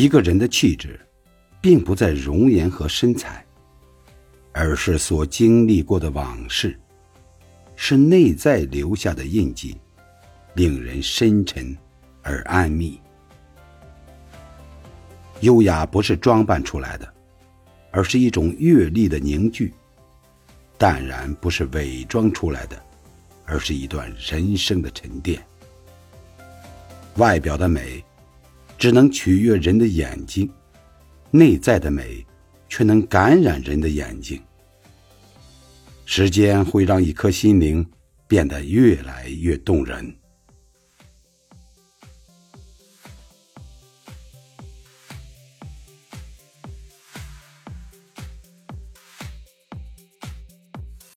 一个人的气质，并不在容颜和身材，而是所经历过的往事，是内在留下的印记，令人深沉而安谧。优雅不是装扮出来的，而是一种阅历的凝聚；淡然不是伪装出来的，而是一段人生的沉淀。外表的美，只能取悦人的眼睛；内在的美，却能感染人的眼睛。时间会让一颗心灵变得越来越动人。